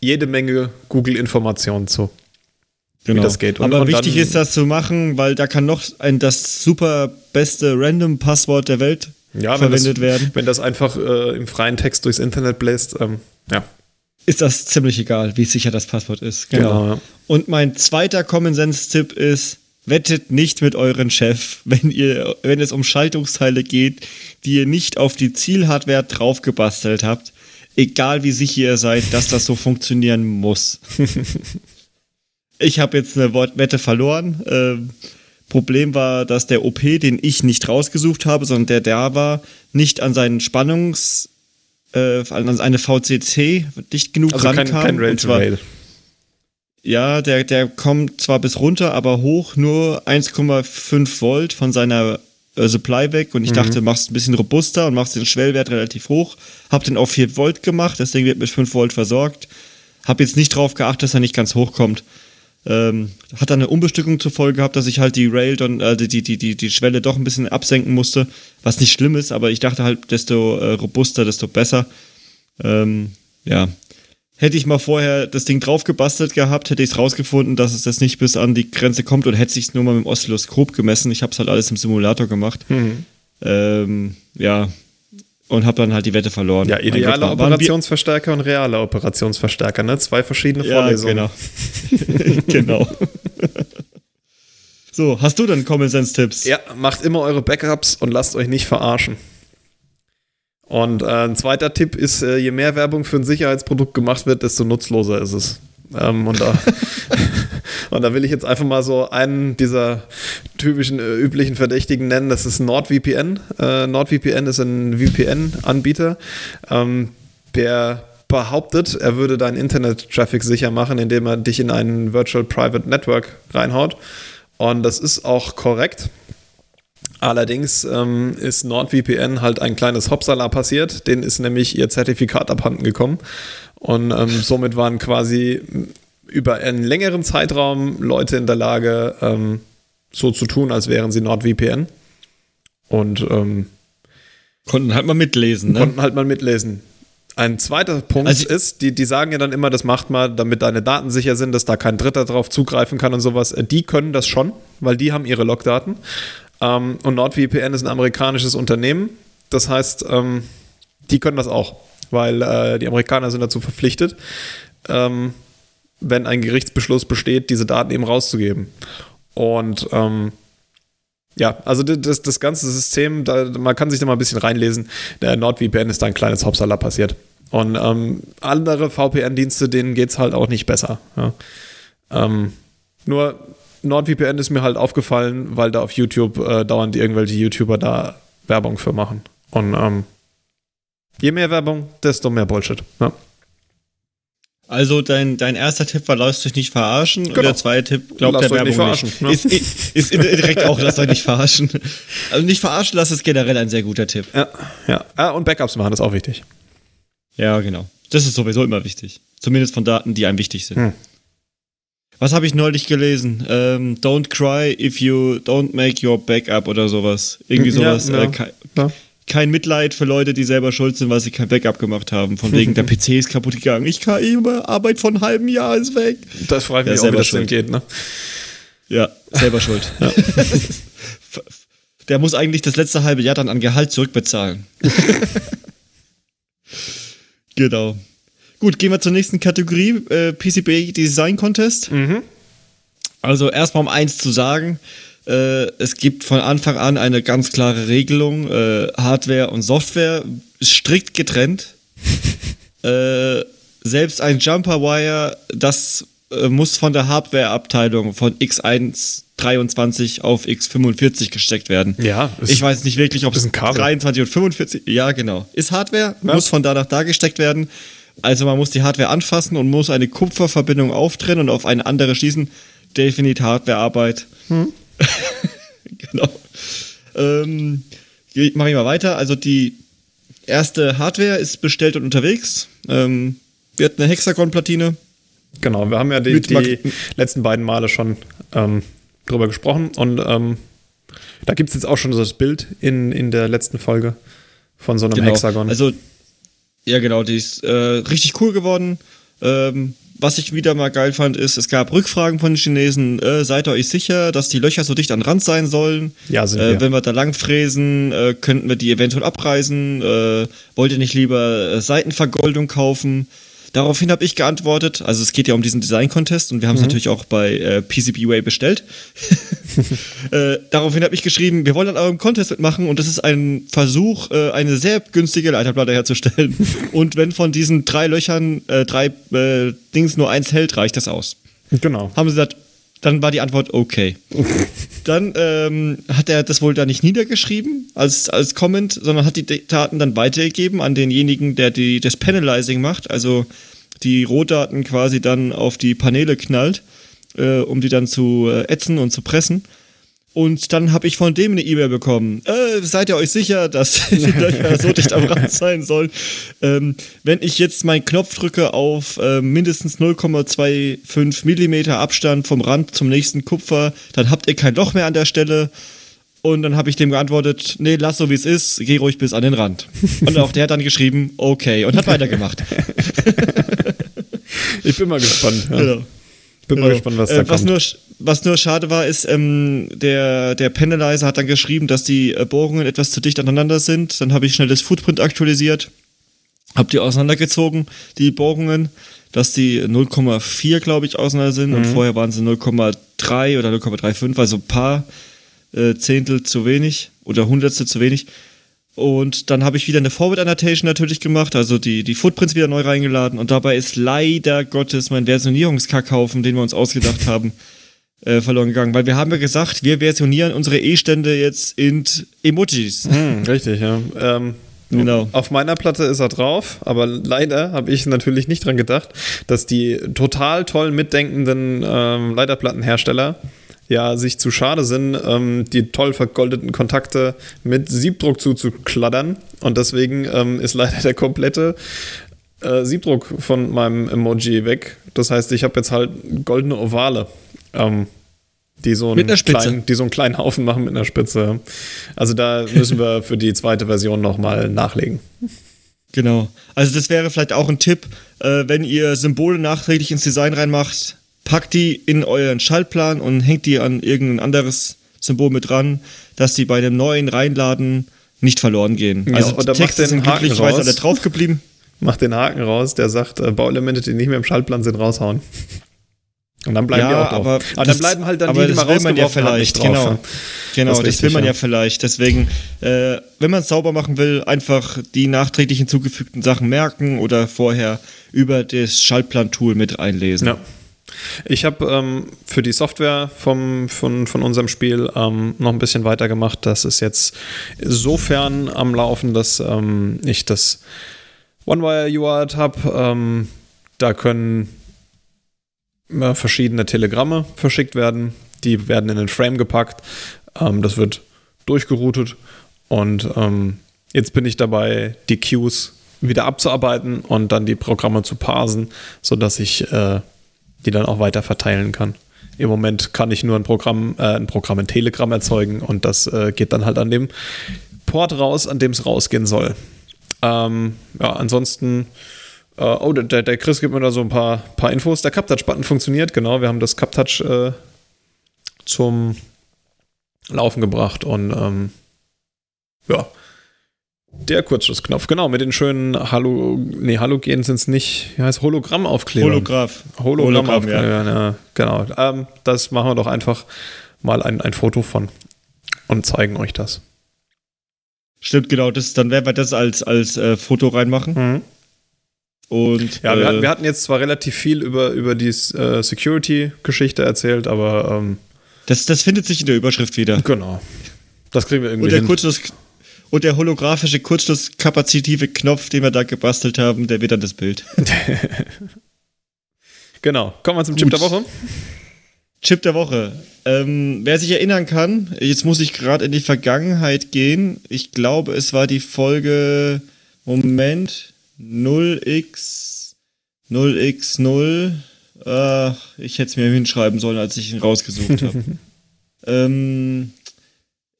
[SPEAKER 2] jede Menge Google-Informationen zu.
[SPEAKER 1] Genau. Wie das geht. Und, Aber und wichtig ist das zu machen, weil da kann noch ein, das super beste Random-Passwort der Welt ja, verwendet
[SPEAKER 2] das,
[SPEAKER 1] werden.
[SPEAKER 2] Wenn das einfach äh, im freien Text durchs Internet bläst, ähm, ja.
[SPEAKER 1] Ist das ziemlich egal, wie sicher das Passwort ist. Genau. genau ja. Und mein zweiter Common Sense-Tipp ist, wettet nicht mit euren Chef, wenn ihr, wenn es um Schaltungsteile geht, die ihr nicht auf die Zielhardware draufgebastelt habt. Egal wie sicher ihr seid, dass das so funktionieren muss. [laughs] ich habe jetzt eine Wette verloren. Ähm, Problem war, dass der OP, den ich nicht rausgesucht habe, sondern der da war, nicht an seinen Spannungs, äh, an eine VCC dicht genug also rankam. Kein, kein Rail to Rail. Ja, der, der kommt zwar bis runter, aber hoch nur 1,5 Volt von seiner äh, Supply weg und ich mhm. dachte, machst ein bisschen robuster und machst den Schwellwert relativ hoch. Hab den auf 4 Volt gemacht, deswegen wird mit 5 Volt versorgt. Hab jetzt nicht drauf geachtet, dass er nicht ganz hoch kommt. Ähm, hat dann eine Umbestückung zur Folge gehabt, dass ich halt die Rail, dann, äh, die, die, die, die Schwelle doch ein bisschen absenken musste, was nicht schlimm ist, aber ich dachte halt, desto äh, robuster, desto besser. Ähm, ja. Hätte ich mal vorher das Ding drauf gebastelt gehabt, hätte ich es rausgefunden, dass es das nicht bis an die Grenze kommt und hätte ich es nur mal mit dem Oszilloskop gemessen. Ich habe es halt alles im Simulator gemacht. Mhm. Ähm, ja, und habe dann halt die Wette verloren.
[SPEAKER 2] Ja, ideale Gott, Operationsverstärker und reale Operationsverstärker, ne? Zwei verschiedene Vorlesungen.
[SPEAKER 1] Ja, genau. [laughs] genau. so, hast du denn Common Sense Tipps?
[SPEAKER 2] Ja, macht immer eure Backups und lasst euch nicht verarschen. Und äh, ein zweiter Tipp ist, äh, je mehr Werbung für ein Sicherheitsprodukt gemacht wird, desto nutzloser ist es. Ähm, und, da, [laughs] und da will ich jetzt einfach mal so einen dieser typischen äh, üblichen Verdächtigen nennen. Das ist NordVPN. Äh, NordVPN ist ein VPN-Anbieter, ähm, der behauptet, er würde deinen Internet-Traffic sicher machen, indem er dich in einen Virtual Private Network reinhaut. Und das ist auch korrekt. Allerdings ähm, ist NordVPN halt ein kleines Hopsala passiert. Den ist nämlich ihr Zertifikat abhanden gekommen. Und ähm, somit waren quasi über einen längeren Zeitraum Leute in der Lage, ähm, so zu tun, als wären sie NordVPN. Und ähm,
[SPEAKER 1] konnten halt mal mitlesen.
[SPEAKER 2] Ne? Konnten halt mal mitlesen. Ein zweiter Punkt also ist, die, die sagen ja dann immer, das macht mal, damit deine Daten sicher sind, dass da kein Dritter drauf zugreifen kann und sowas. Die können das schon, weil die haben ihre Logdaten. Ähm, und NordVPN ist ein amerikanisches Unternehmen. Das heißt, ähm, die können das auch, weil äh, die Amerikaner sind dazu verpflichtet, ähm, wenn ein Gerichtsbeschluss besteht, diese Daten eben rauszugeben. Und ähm, ja, also das, das ganze System, da, man kann sich da mal ein bisschen reinlesen. Der NordVPN ist da ein kleines Hopsala passiert. Und ähm, andere VPN-Dienste, denen geht es halt auch nicht besser. Ja. Ähm, nur NordVPN ist mir halt aufgefallen, weil da auf YouTube äh, dauernd irgendwelche YouTuber da Werbung für machen. Und ähm, je mehr Werbung, desto mehr Bullshit. Ja.
[SPEAKER 1] Also dein, dein erster Tipp war, lasst euch nicht verarschen. Genau. Und der zweite Tipp, glaubt der Werbung nicht. Verarschen, nicht. Ne? Ist, ist, ist direkt auch, lasst euch nicht verarschen. Also nicht verarschen lassen ist generell ein sehr guter Tipp.
[SPEAKER 2] Ja, ja. Ah, und Backups machen ist auch wichtig.
[SPEAKER 1] Ja, genau. Das ist sowieso immer wichtig. Zumindest von Daten, die einem wichtig sind. Hm. Was habe ich neulich gelesen? Ähm, don't cry if you don't make your backup oder sowas. Irgendwie sowas. Ja, ja, äh, ja kein Mitleid für Leute, die selber schuld sind, weil sie kein Backup gemacht haben. Von wegen, der PC ist kaputt gegangen. Ich kann immer, Arbeit von einem halben Jahr ist weg.
[SPEAKER 2] Das fragt mich ja, auch, wie das denn geht, ne?
[SPEAKER 1] Ja, selber schuld. Ja. [laughs] Der muss eigentlich das letzte halbe Jahr dann an Gehalt zurückbezahlen. [laughs] genau. Gut, gehen wir zur nächsten Kategorie, äh, PCB Design Contest. Mhm. Also erstmal um eins zu sagen, äh, es gibt von Anfang an eine ganz klare Regelung. Äh, Hardware und Software strikt getrennt. [laughs] äh, selbst ein Jumper Wire, das äh, muss von der Hardware-Abteilung von X123 auf X45 gesteckt werden.
[SPEAKER 2] Ja.
[SPEAKER 1] Ich weiß nicht wirklich, ob es 23 und 45. Ja, genau. Ist Hardware, ja. muss von da nach da gesteckt werden. Also man muss die Hardware anfassen und muss eine Kupferverbindung auftrennen und auf eine andere schließen. Definitiv Hardwarearbeit. Hm. [laughs] genau. Ähm, Mache ich mal weiter. Also die erste Hardware ist bestellt und unterwegs. Ähm, wir hatten eine Hexagon-Platine.
[SPEAKER 2] Genau, wir haben ja die, die letzten beiden Male schon ähm, drüber gesprochen und ähm, da gibt es jetzt auch schon so das Bild in, in der letzten Folge von so einem
[SPEAKER 1] genau.
[SPEAKER 2] Hexagon.
[SPEAKER 1] Also, ja, genau, die ist äh, richtig cool geworden. Ähm, was ich wieder mal geil fand, ist, es gab Rückfragen von den Chinesen. Äh, seid ihr euch sicher, dass die Löcher so dicht an Rand sein sollen?
[SPEAKER 2] Ja, sind
[SPEAKER 1] äh, wir. Wenn wir da lang fräsen, äh, könnten wir die eventuell abreißen. Äh, wollt ihr nicht lieber äh, Seitenvergoldung kaufen? Daraufhin habe ich geantwortet, also es geht ja um diesen Design-Contest und wir haben es mhm. natürlich auch bei äh, PCBWay bestellt. [laughs] äh, daraufhin habe ich geschrieben, wir wollen an eurem Contest mitmachen und das ist ein Versuch, äh, eine sehr günstige Leiterplatte herzustellen. [laughs] und wenn von diesen drei Löchern äh, drei äh, Dings nur eins hält, reicht das aus.
[SPEAKER 2] Genau.
[SPEAKER 1] Haben sie gesagt, dann war die Antwort okay. [laughs] dann ähm, hat er das wohl da nicht niedergeschrieben als, als Comment, sondern hat die Daten dann weitergegeben an denjenigen, der die, das Panelizing macht, also die Rohdaten quasi dann auf die Paneele knallt, äh, um die dann zu äh, ätzen und zu pressen. Und dann habe ich von dem eine E-Mail bekommen. Äh, seid ihr euch sicher, dass [laughs] die Löcher so dicht am Rand sein sollen? Ähm, wenn ich jetzt meinen Knopf drücke auf äh, mindestens 0,25 Millimeter Abstand vom Rand zum nächsten Kupfer, dann habt ihr kein Loch mehr an der Stelle. Und dann habe ich dem geantwortet, nee, lass so wie es ist, geh ruhig bis an den Rand. Und auch der hat dann geschrieben, okay, und hat [laughs] weitergemacht.
[SPEAKER 2] ich bin mal gespannt. Ja. Genau.
[SPEAKER 1] Bin mal gespannt, was da äh, was kommt. Nur, was nur schade war, ist, ähm, der, der Panelizer hat dann geschrieben, dass die äh, Bohrungen etwas zu dicht aneinander sind. Dann habe ich schnell das Footprint aktualisiert, habe die auseinandergezogen, die Bohrungen, dass die 0,4, glaube ich, auseinander sind. Mhm. Und vorher waren sie 0,3 oder 0,35, also ein paar äh, Zehntel zu wenig oder Hundertstel zu wenig. Und dann habe ich wieder eine Forward Annotation natürlich gemacht, also die, die Footprints wieder neu reingeladen. Und dabei ist leider Gottes mein Versionierungskackhaufen, den wir uns ausgedacht haben, äh, verloren gegangen. Weil wir haben ja gesagt, wir versionieren unsere E-Stände jetzt in Emojis.
[SPEAKER 2] Hm, richtig, ja. Ähm, Genau. Auf meiner Platte ist er drauf, aber leider habe ich natürlich nicht dran gedacht, dass die total toll mitdenkenden ähm, Leiterplattenhersteller ja sich zu schade sind, ähm, die toll vergoldeten Kontakte mit Siebdruck zuzukladdern. Und deswegen ähm, ist leider der komplette äh, Siebdruck von meinem Emoji weg. Das heißt, ich habe jetzt halt goldene Ovale. Ähm, die so, einen kleinen, die so einen kleinen Haufen machen mit einer Spitze. Also da müssen wir für die zweite Version nochmal nachlegen.
[SPEAKER 1] Genau. Also das wäre vielleicht auch ein Tipp, äh, wenn ihr Symbole nachträglich ins Design reinmacht, packt die in euren Schaltplan und hängt die an irgendein anderes Symbol mit dran, dass die bei dem neuen Reinladen nicht verloren gehen.
[SPEAKER 2] Ja, also die Texte sind glücklicherweise alle
[SPEAKER 1] drauf geblieben. [laughs]
[SPEAKER 2] Macht den Haken raus, der sagt, äh, Bauelemente, die nicht mehr im Schaltplan sind, raushauen. [laughs] Und dann bleiben ja, die auch drauf.
[SPEAKER 1] Aber, aber dann bleiben halt dann aber die, die das will man ja vielleicht, genau. Drauf. Genau, das, das will man ja. ja vielleicht. Deswegen, äh, wenn man es sauber machen will, einfach die nachträglich hinzugefügten Sachen merken oder vorher über das Schaltplan-Tool mit einlesen. Ja.
[SPEAKER 2] Ich habe ähm, für die Software vom, von, von unserem Spiel ähm, noch ein bisschen weitergemacht. Das ist jetzt sofern am Laufen, dass ähm, ich das OneWire UART habe. Ähm, da können äh, verschiedene Telegramme verschickt werden. Die werden in den Frame gepackt. Ähm, das wird durchgeroutet. Und ähm, jetzt bin ich dabei, die Queues wieder abzuarbeiten und dann die Programme zu parsen, sodass ich äh, die dann auch weiter verteilen kann. Im Moment kann ich nur ein Programm, äh, ein Programm in Telegram erzeugen und das äh, geht dann halt an dem Port raus, an dem es rausgehen soll. Ähm, ja, ansonsten, äh, oh, der, der Chris gibt mir da so ein paar, paar Infos. Der CapTouch-Button funktioniert, genau. Wir haben das CapTouch äh, zum Laufen gebracht und ähm, ja, der Kurzschlussknopf, genau, mit den schönen Halo, nee, Halogen sind es nicht, wie heißt Hologrammaufkleber.
[SPEAKER 1] Holograph.
[SPEAKER 2] Hologrammaufkleber, ja. ja. genau. Ähm, das machen wir doch einfach mal ein, ein Foto von und zeigen euch das.
[SPEAKER 1] Stimmt, genau, das, dann werden wir das als, als äh, Foto reinmachen. Mhm.
[SPEAKER 2] Und, ja, äh, wir, hatten, wir, hatten, jetzt zwar relativ viel über, über die äh, Security-Geschichte erzählt, aber ähm,
[SPEAKER 1] das, das findet sich in der Überschrift wieder.
[SPEAKER 2] Genau. Das kriegen wir irgendwie
[SPEAKER 1] Und der hin. Kurzschluss, und der holographische Kurzschlusskapazitive Knopf, den wir da gebastelt haben, der wird dann das Bild. [laughs]
[SPEAKER 2] genau. Kommen wir zum Gut. Chip der Woche.
[SPEAKER 1] Chip der Woche. Ähm, wer sich erinnern kann, jetzt muss ich gerade in die Vergangenheit gehen. Ich glaube, es war die Folge, Moment, 0x, 0x0. Äh, ich hätte es mir hinschreiben sollen, als ich ihn rausgesucht habe. [laughs] ähm,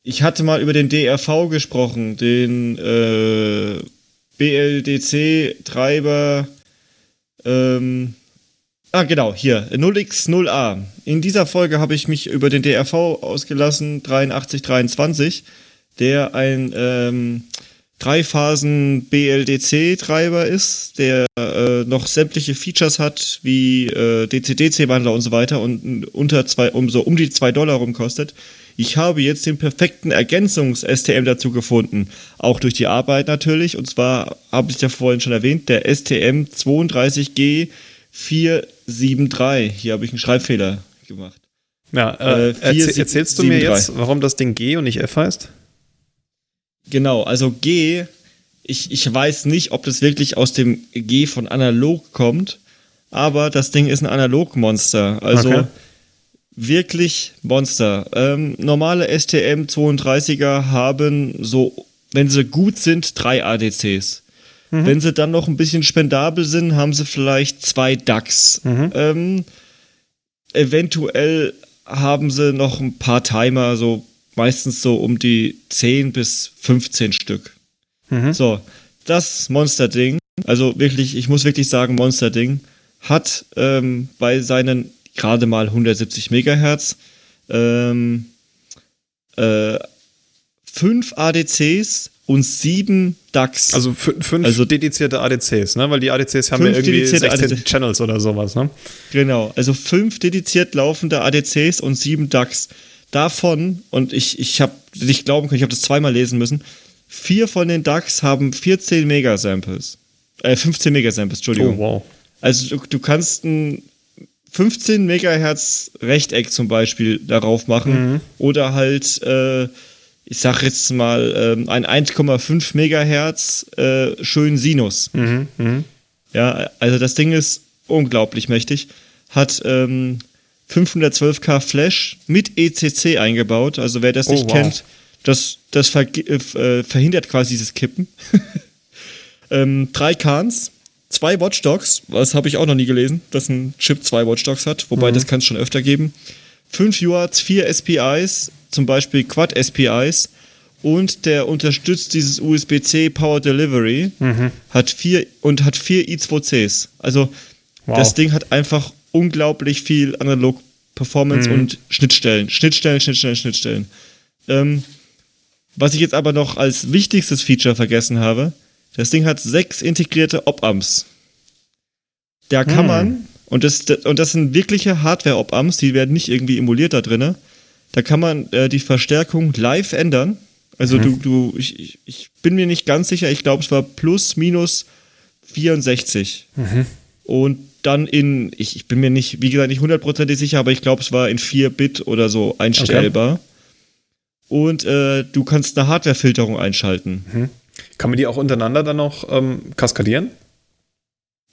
[SPEAKER 1] ich hatte mal über den DRV gesprochen, den äh, BLDC-Treiber. Ähm, ah, genau, hier, 0x0a. In dieser Folge habe ich mich über den DRV ausgelassen, 8323, der ein ähm, Dreiphasen BLDC-Treiber ist, der äh, noch sämtliche Features hat, wie äh, DC-DC-Wandler und so weiter und unter zwei, um so um die 2 Dollar rum kostet ich habe jetzt den perfekten Ergänzungs-STM dazu gefunden. Auch durch die Arbeit natürlich. Und zwar habe ich ja vorhin schon erwähnt, der STM 32G 473. Hier habe ich einen Schreibfehler gemacht.
[SPEAKER 2] Ja, äh, äh, erzähl, erzählst du mir jetzt, warum das Ding G und nicht F heißt?
[SPEAKER 1] Genau, also G, ich, ich weiß nicht, ob das wirklich aus dem G von analog kommt, aber das Ding ist ein Analogmonster. Also okay wirklich Monster. Ähm, normale STM 32er haben so, wenn sie gut sind, drei ADCs. Mhm. Wenn sie dann noch ein bisschen spendabel sind, haben sie vielleicht zwei DAX. Mhm. Ähm, eventuell haben sie noch ein paar Timer, so meistens so um die 10 bis 15 Stück. Mhm. So, das Monster-Ding, also wirklich, ich muss wirklich sagen, Monster-Ding, hat ähm, bei seinen gerade mal 170 Megahertz. Ähm, äh, fünf ADCs und sieben DAX.
[SPEAKER 2] Also fünf also, dedizierte ADCs, ne? Weil die ADCs haben ja irgendwie 16 ADCs. Channels oder sowas, ne?
[SPEAKER 1] Genau, also fünf dediziert laufende ADCs und sieben DAX. Davon, und ich, ich habe nicht glauben können, ich habe das zweimal lesen müssen, vier von den DAX haben 14 Megasamples. Äh, 15 Megasamples, Entschuldigung. Oh, wow. Also du, du kannst ein 15 Megahertz Rechteck zum Beispiel darauf machen mhm. oder halt, äh, ich sag jetzt mal, äh, ein 1,5 Megahertz äh, schönen Sinus. Mhm. Mhm. Ja, also das Ding ist unglaublich mächtig. Hat ähm, 512K Flash mit ECC eingebaut. Also wer das oh, nicht wow. kennt, das, das ver äh, verhindert quasi dieses Kippen. [laughs] ähm, drei Kans zwei Watchdogs, das habe ich auch noch nie gelesen, dass ein Chip zwei Watchdogs hat, wobei mhm. das kann es schon öfter geben. 5 UARTs, 4 SPIs, zum Beispiel Quad SPIs und der unterstützt dieses USB-C Power Delivery, mhm. hat vier und hat vier i2Cs. Also wow. das Ding hat einfach unglaublich viel Analog Performance mhm. und Schnittstellen. Schnittstellen, Schnittstellen, Schnittstellen. Ähm, was ich jetzt aber noch als wichtigstes Feature vergessen habe, das Ding hat sechs integrierte Op-Amps. Da kann hm. man, und das, und das sind wirkliche Hardware-Op-Amps, die werden nicht irgendwie emuliert da drin. Da kann man äh, die Verstärkung live ändern. Also mhm. du, du, ich, ich bin mir nicht ganz sicher, ich glaube, es war plus, minus 64. Mhm. Und dann in, ich, ich bin mir nicht, wie gesagt, nicht hundertprozentig sicher, aber ich glaube, es war in 4 Bit oder so einstellbar. Okay. Und äh, du kannst eine Hardware-Filterung einschalten. Mhm.
[SPEAKER 2] Kann man die auch untereinander dann noch ähm, kaskadieren?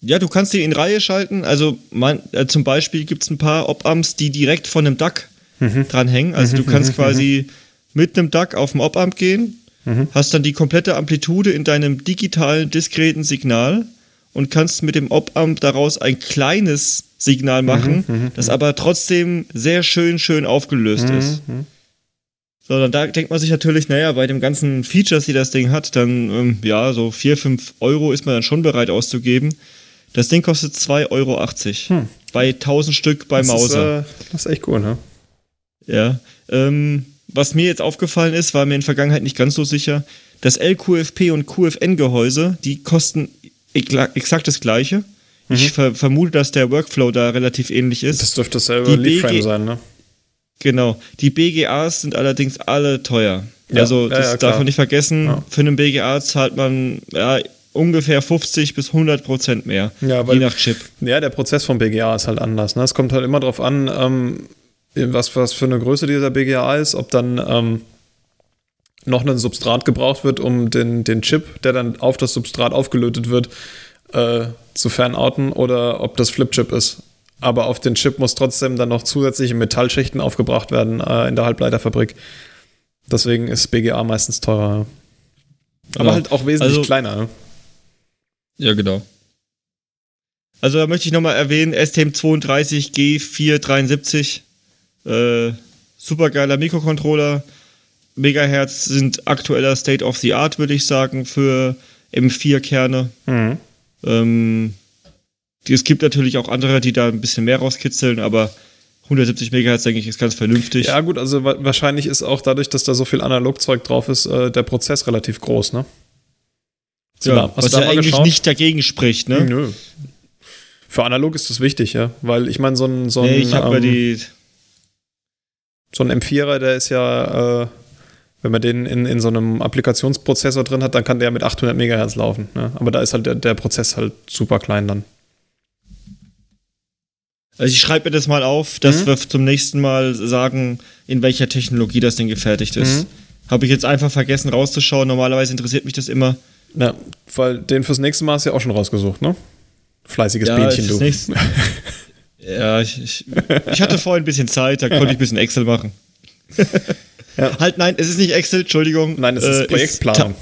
[SPEAKER 1] Ja, du kannst die in Reihe schalten. Also man, äh, zum Beispiel gibt es ein paar Op-Amps, die direkt von einem DAC mhm. dranhängen. Also mhm. du kannst mhm. quasi mit einem DAC auf dem Op-Amp gehen, mhm. hast dann die komplette Amplitude in deinem digitalen, diskreten Signal und kannst mit dem Op-Amp daraus ein kleines Signal mhm, machen, mhm, das aber trotzdem sehr schön, schön aufgelöst ist. So, da denkt man sich natürlich, naja, bei den ganzen Features, die das Ding hat, dann, ähm, ja, so 4, 5 Euro ist man dann schon bereit auszugeben. Das Ding kostet 2,80 Euro. Hm. Bei 1000 Stück bei das Mauser.
[SPEAKER 2] Ist, äh, das ist echt cool, ne?
[SPEAKER 1] Ja. Ähm, was mir jetzt aufgefallen ist, war mir in der Vergangenheit nicht ganz so sicher. Das LQFP und QFN-Gehäuse, die kosten exakt das gleiche. Mhm. Ich ver vermute, dass der Workflow da relativ ähnlich ist.
[SPEAKER 2] Das dürfte dasselbe Leadframe sein, ne?
[SPEAKER 1] Genau. Die BGAs sind allerdings alle teuer. Ja, also das ja, ja, darf man nicht vergessen. Für einen BGA zahlt man ungefähr 50 bis 100 Prozent mehr,
[SPEAKER 2] ja, weil, je nach Chip. Ja, der Prozess vom BGA ist halt anders. Ne? Es kommt halt immer darauf an, ähm, was, was für eine Größe dieser BGA ist, ob dann ähm, noch ein Substrat gebraucht wird, um den, den Chip, der dann auf das Substrat aufgelötet wird, äh, zu fernouten oder ob das Flipchip ist aber auf den Chip muss trotzdem dann noch zusätzliche Metallschichten aufgebracht werden äh, in der Halbleiterfabrik. Deswegen ist BGA meistens teurer. Aber genau. halt auch wesentlich also, kleiner.
[SPEAKER 1] Ja, genau. Also da möchte ich nochmal erwähnen, STM32G473. Äh, super geiler Mikrocontroller. Megahertz sind aktueller State of the Art, würde ich sagen, für M4-Kerne. Mhm. Ähm, es gibt natürlich auch andere, die da ein bisschen mehr rauskitzeln, aber 170 MHz, denke ich, ist ganz vernünftig.
[SPEAKER 2] Ja, gut, also wahrscheinlich ist auch dadurch, dass da so viel Analogzeug drauf ist, äh, der Prozess relativ groß, ne?
[SPEAKER 1] So, ja, was ja eigentlich geschaut? nicht dagegen spricht, ne? Nö.
[SPEAKER 2] Für analog ist das wichtig, ja, weil ich meine, so ein, so ein,
[SPEAKER 1] nee, ich ähm, die
[SPEAKER 2] so ein M4er, der ist ja, äh, wenn man den in, in so einem Applikationsprozessor drin hat, dann kann der mit 800 MHz laufen, ne? aber da ist halt der, der Prozess halt super klein dann.
[SPEAKER 1] Also ich schreibe mir das mal auf, dass mhm. wir zum nächsten Mal sagen, in welcher Technologie das Ding gefertigt ist. Mhm. Habe ich jetzt einfach vergessen rauszuschauen. Normalerweise interessiert mich das immer.
[SPEAKER 2] Ja, weil den fürs nächste Mal hast du ja auch schon rausgesucht, ne? Fleißiges ja, Bienchen, du. Nächste, [laughs]
[SPEAKER 1] ja, ich, ich, ich, hatte vorhin ein bisschen Zeit, da konnte ich ein bisschen Excel machen. [laughs] ja. Halt, nein, es ist nicht Excel, Entschuldigung.
[SPEAKER 2] Nein, es ist äh, Projektplanung.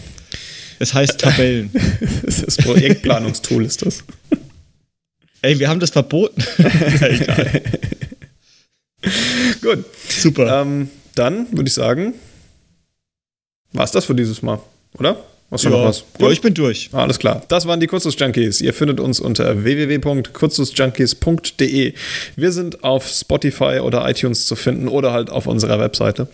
[SPEAKER 1] Es heißt Tabellen. [laughs]
[SPEAKER 2] es ist Projektplanungstool, ist das.
[SPEAKER 1] Ey, wir haben das verboten. [laughs] ja, egal.
[SPEAKER 2] Gut. Super. Ähm, dann würde ich sagen, war es das für dieses Mal, oder?
[SPEAKER 1] Was ja. noch was? Ja, ich bin durch.
[SPEAKER 2] Alles klar. Das waren die Kurzschluss-Junkies. Ihr findet uns unter www.kurzschlussjunkies.de. Wir sind auf Spotify oder iTunes zu finden oder halt auf unserer Webseite.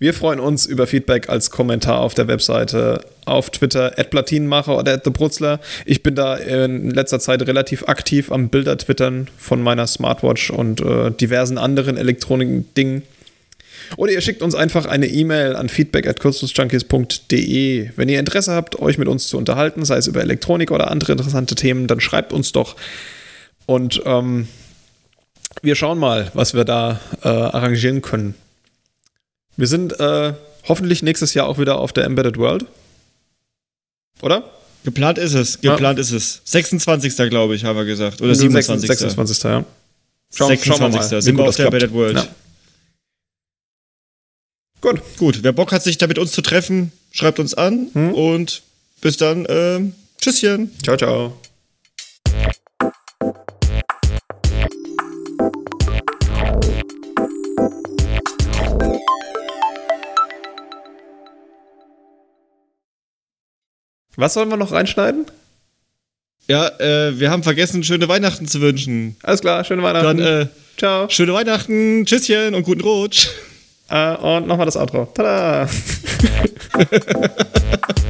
[SPEAKER 2] Wir freuen uns über Feedback als Kommentar auf der Webseite, auf Twitter, Platinenmacher oder @thebrutzler. Ich bin da in letzter Zeit relativ aktiv am Bilder twittern von meiner Smartwatch und äh, diversen anderen Elektronik-Dingen. Oder ihr schickt uns einfach eine E-Mail an feedback.kurzschlussjunkies.de. Wenn ihr Interesse habt, euch mit uns zu unterhalten, sei es über Elektronik oder andere interessante Themen, dann schreibt uns doch. Und ähm, wir schauen mal, was wir da äh, arrangieren können. Wir sind äh, hoffentlich nächstes Jahr auch wieder auf der Embedded World. Oder?
[SPEAKER 1] Geplant ist es, geplant ja. ist es. 26. glaube ich, haben wir gesagt. Oder 27.
[SPEAKER 2] 26. ja.
[SPEAKER 1] Schauen, 26. Schauen wir mal, sind wir auf der Embedded World. Ja. Gut. Gut, wer Bock hat, sich da mit uns zu treffen, schreibt uns an hm? und bis dann. Äh, tschüsschen.
[SPEAKER 2] Ciao, ciao. Was sollen wir noch reinschneiden?
[SPEAKER 1] Ja, äh, wir haben vergessen, schöne Weihnachten zu wünschen.
[SPEAKER 2] Alles klar, schöne Weihnachten.
[SPEAKER 1] Dann, äh, Ciao. Schöne Weihnachten, Tschüsschen und guten Rutsch.
[SPEAKER 2] Äh, und nochmal das Outro. Tada! [laughs]